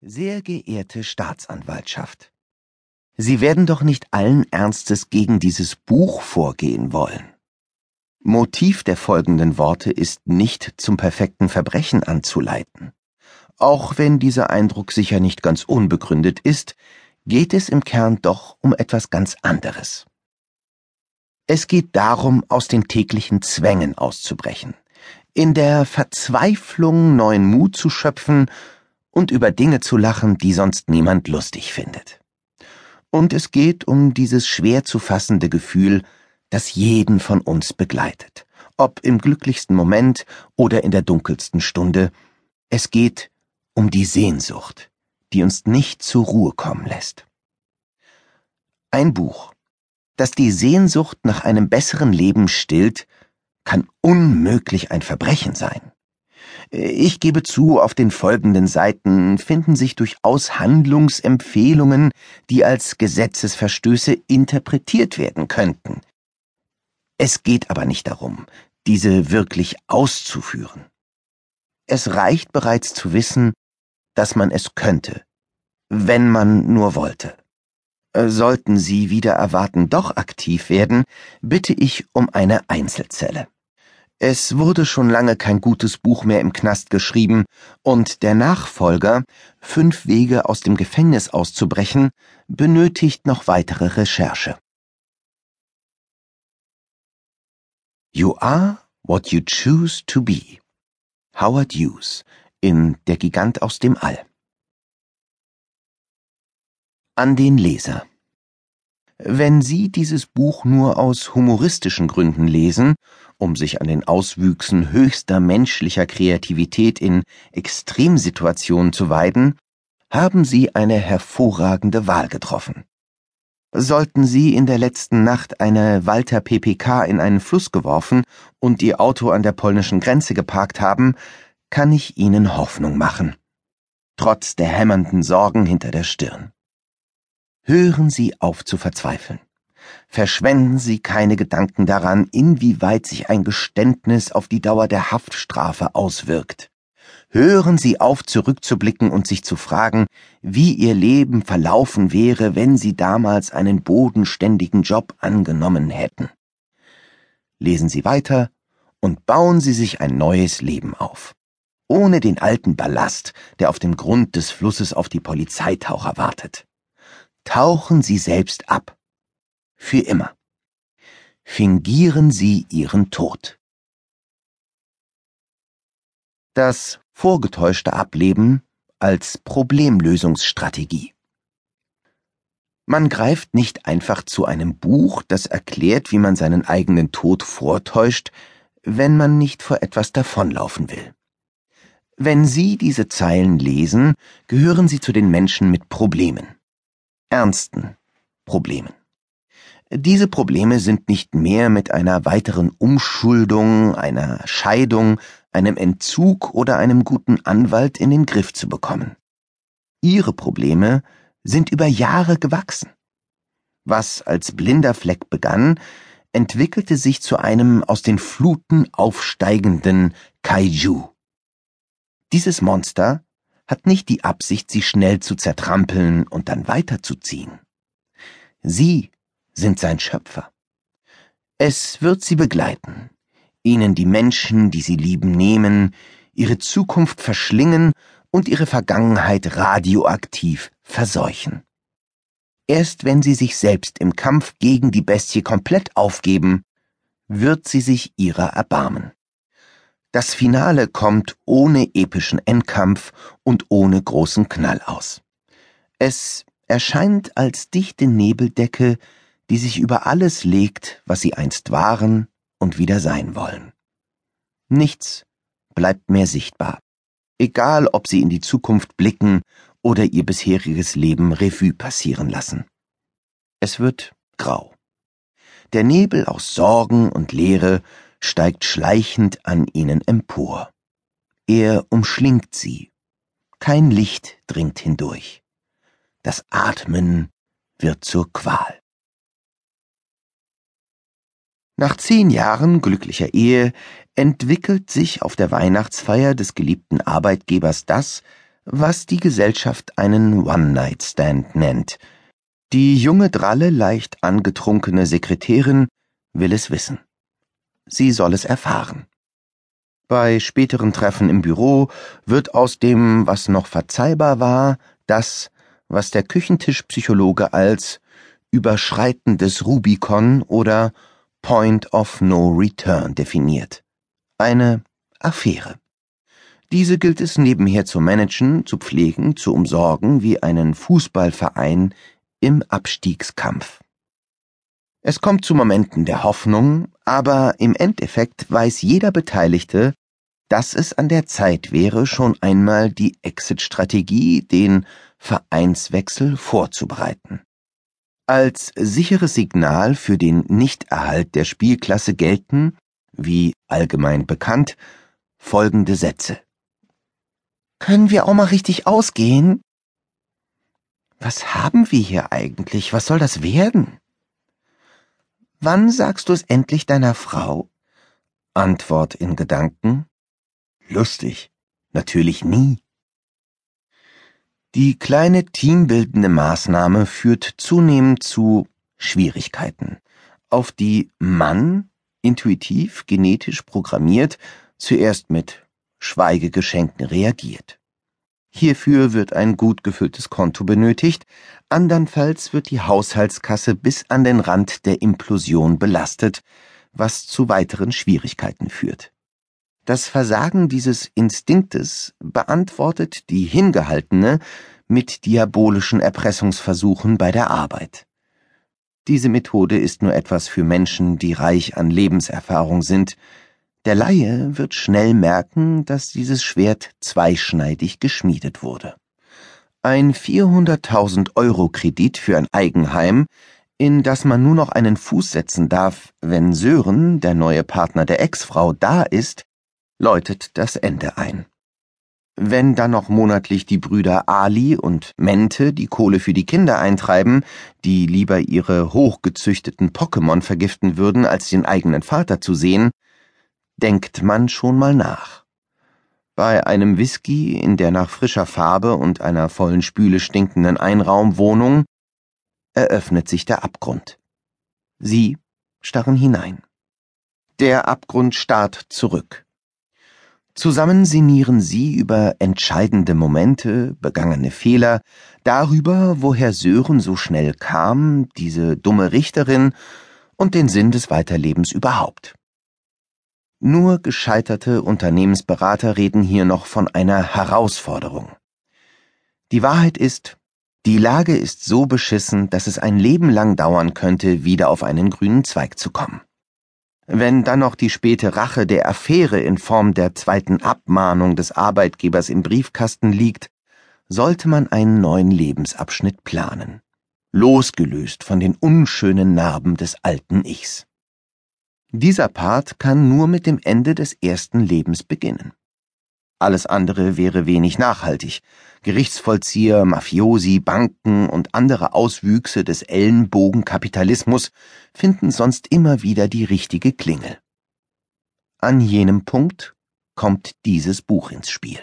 Sehr geehrte Staatsanwaltschaft, Sie werden doch nicht allen Ernstes gegen dieses Buch vorgehen wollen. Motiv der folgenden Worte ist nicht zum perfekten Verbrechen anzuleiten. Auch wenn dieser Eindruck sicher nicht ganz unbegründet ist, geht es im Kern doch um etwas ganz anderes. Es geht darum, aus den täglichen Zwängen auszubrechen, in der Verzweiflung neuen Mut zu schöpfen und über Dinge zu lachen, die sonst niemand lustig findet. Und es geht um dieses schwer zu fassende Gefühl, das jeden von uns begleitet, ob im glücklichsten Moment oder in der dunkelsten Stunde. Es geht um die Sehnsucht, die uns nicht zur Ruhe kommen lässt. Ein Buch, das die Sehnsucht nach einem besseren Leben stillt, kann unmöglich ein Verbrechen sein. Ich gebe zu, auf den folgenden Seiten finden sich durchaus Handlungsempfehlungen, die als Gesetzesverstöße interpretiert werden könnten. Es geht aber nicht darum, diese wirklich auszuführen. Es reicht bereits zu wissen, dass man es könnte, wenn man nur wollte. Sollten Sie wieder erwarten doch aktiv werden, bitte ich um eine Einzelzelle. Es wurde schon lange kein gutes Buch mehr im Knast geschrieben, und der Nachfolger, Fünf Wege aus dem Gefängnis auszubrechen, benötigt noch weitere Recherche. You are what you choose to be. Howard Hughes in Der Gigant aus dem All. An den Leser. Wenn Sie dieses Buch nur aus humoristischen Gründen lesen, um sich an den Auswüchsen höchster menschlicher Kreativität in Extremsituationen zu weiden, haben Sie eine hervorragende Wahl getroffen. Sollten Sie in der letzten Nacht eine Walter PPK in einen Fluss geworfen und Ihr Auto an der polnischen Grenze geparkt haben, kann ich Ihnen Hoffnung machen. Trotz der hämmernden Sorgen hinter der Stirn. Hören Sie auf zu verzweifeln. Verschwenden Sie keine Gedanken daran, inwieweit sich ein Geständnis auf die Dauer der Haftstrafe auswirkt. Hören Sie auf zurückzublicken und sich zu fragen, wie Ihr Leben verlaufen wäre, wenn Sie damals einen bodenständigen Job angenommen hätten. Lesen Sie weiter und bauen Sie sich ein neues Leben auf. Ohne den alten Ballast, der auf dem Grund des Flusses auf die Polizeitaucher wartet tauchen Sie selbst ab. Für immer. Fingieren Sie Ihren Tod. Das vorgetäuschte Ableben als Problemlösungsstrategie. Man greift nicht einfach zu einem Buch, das erklärt, wie man seinen eigenen Tod vortäuscht, wenn man nicht vor etwas davonlaufen will. Wenn Sie diese Zeilen lesen, gehören Sie zu den Menschen mit Problemen ernsten Problemen. Diese Probleme sind nicht mehr mit einer weiteren Umschuldung, einer Scheidung, einem Entzug oder einem guten Anwalt in den Griff zu bekommen. Ihre Probleme sind über Jahre gewachsen. Was als blinder Fleck begann, entwickelte sich zu einem aus den Fluten aufsteigenden Kaiju. Dieses Monster hat nicht die Absicht, sie schnell zu zertrampeln und dann weiterzuziehen. Sie sind sein Schöpfer. Es wird sie begleiten, ihnen die Menschen, die sie lieben, nehmen, ihre Zukunft verschlingen und ihre Vergangenheit radioaktiv verseuchen. Erst wenn sie sich selbst im Kampf gegen die Bestie komplett aufgeben, wird sie sich ihrer erbarmen. Das Finale kommt ohne epischen Endkampf und ohne großen Knall aus. Es erscheint als dichte Nebeldecke, die sich über alles legt, was sie einst waren und wieder sein wollen. Nichts bleibt mehr sichtbar, egal ob sie in die Zukunft blicken oder ihr bisheriges Leben Revue passieren lassen. Es wird grau. Der Nebel aus Sorgen und Leere steigt schleichend an ihnen empor. Er umschlingt sie. Kein Licht dringt hindurch. Das Atmen wird zur Qual. Nach zehn Jahren glücklicher Ehe entwickelt sich auf der Weihnachtsfeier des geliebten Arbeitgebers das, was die Gesellschaft einen One-Night-Stand nennt. Die junge dralle, leicht angetrunkene Sekretärin will es wissen. Sie soll es erfahren. Bei späteren Treffen im Büro wird aus dem, was noch verzeihbar war, das, was der Küchentischpsychologe als Überschreiten des Rubicon oder Point of No Return definiert. Eine Affäre. Diese gilt es nebenher zu managen, zu pflegen, zu umsorgen wie einen Fußballverein im Abstiegskampf. Es kommt zu Momenten der Hoffnung, aber im Endeffekt weiß jeder Beteiligte, dass es an der Zeit wäre, schon einmal die Exit-Strategie, den Vereinswechsel vorzubereiten. Als sicheres Signal für den Nichterhalt der Spielklasse gelten, wie allgemein bekannt, folgende Sätze. Können wir auch mal richtig ausgehen? Was haben wir hier eigentlich? Was soll das werden? Wann sagst du es endlich deiner Frau? Antwort in Gedanken. Lustig. Natürlich nie. Die kleine teambildende Maßnahme führt zunehmend zu Schwierigkeiten, auf die Mann, intuitiv, genetisch programmiert, zuerst mit Schweigegeschenken reagiert. Hierfür wird ein gut gefülltes Konto benötigt, andernfalls wird die Haushaltskasse bis an den Rand der Implosion belastet, was zu weiteren Schwierigkeiten führt. Das Versagen dieses Instinktes beantwortet die Hingehaltene mit diabolischen Erpressungsversuchen bei der Arbeit. Diese Methode ist nur etwas für Menschen, die reich an Lebenserfahrung sind, der Laie wird schnell merken, dass dieses Schwert zweischneidig geschmiedet wurde. Ein 400.000 Euro Kredit für ein Eigenheim, in das man nur noch einen Fuß setzen darf, wenn Sören, der neue Partner der Ex-Frau, da ist, läutet das Ende ein. Wenn dann noch monatlich die Brüder Ali und Mente die Kohle für die Kinder eintreiben, die lieber ihre hochgezüchteten Pokémon vergiften würden, als den eigenen Vater zu sehen, denkt man schon mal nach. Bei einem Whisky in der nach frischer Farbe und einer vollen Spüle stinkenden Einraumwohnung eröffnet sich der Abgrund. Sie starren hinein. Der Abgrund starrt zurück. Zusammen sinnieren sie über entscheidende Momente, begangene Fehler, darüber, woher Sören so schnell kam, diese dumme Richterin und den Sinn des Weiterlebens überhaupt. Nur gescheiterte Unternehmensberater reden hier noch von einer Herausforderung. Die Wahrheit ist, die Lage ist so beschissen, dass es ein Leben lang dauern könnte, wieder auf einen grünen Zweig zu kommen. Wenn dann noch die späte Rache der Affäre in Form der zweiten Abmahnung des Arbeitgebers im Briefkasten liegt, sollte man einen neuen Lebensabschnitt planen, losgelöst von den unschönen Narben des alten Ichs. Dieser Part kann nur mit dem Ende des ersten Lebens beginnen. Alles andere wäre wenig nachhaltig. Gerichtsvollzieher, Mafiosi, Banken und andere Auswüchse des Ellenbogenkapitalismus finden sonst immer wieder die richtige Klingel. An jenem Punkt kommt dieses Buch ins Spiel.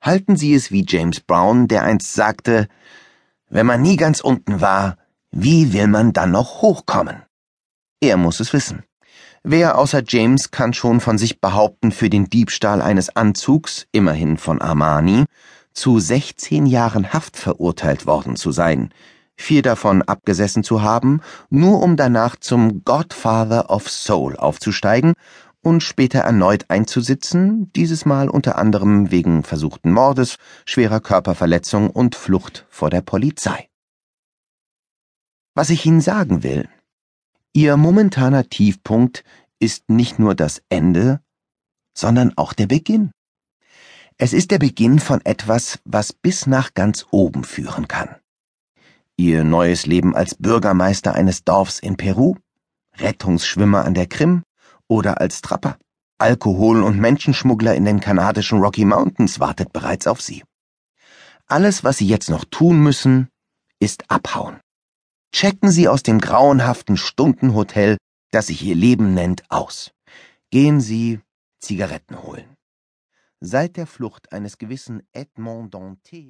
Halten Sie es wie James Brown, der einst sagte, wenn man nie ganz unten war, wie will man dann noch hochkommen? Er muss es wissen. Wer außer James kann schon von sich behaupten, für den Diebstahl eines Anzugs, immerhin von Armani, zu 16 Jahren Haft verurteilt worden zu sein, vier davon abgesessen zu haben, nur um danach zum Godfather of Soul aufzusteigen und später erneut einzusitzen, dieses Mal unter anderem wegen versuchten Mordes, schwerer Körperverletzung und Flucht vor der Polizei. Was ich Ihnen sagen will, Ihr momentaner Tiefpunkt ist nicht nur das Ende, sondern auch der Beginn. Es ist der Beginn von etwas, was bis nach ganz oben führen kann. Ihr neues Leben als Bürgermeister eines Dorfs in Peru, Rettungsschwimmer an der Krim oder als Trapper, Alkohol- und Menschenschmuggler in den kanadischen Rocky Mountains wartet bereits auf Sie. Alles, was Sie jetzt noch tun müssen, ist abhauen. Checken Sie aus dem grauenhaften Stundenhotel, das sich Ihr Leben nennt, aus. Gehen Sie Zigaretten holen. Seit der Flucht eines gewissen Edmond Dantes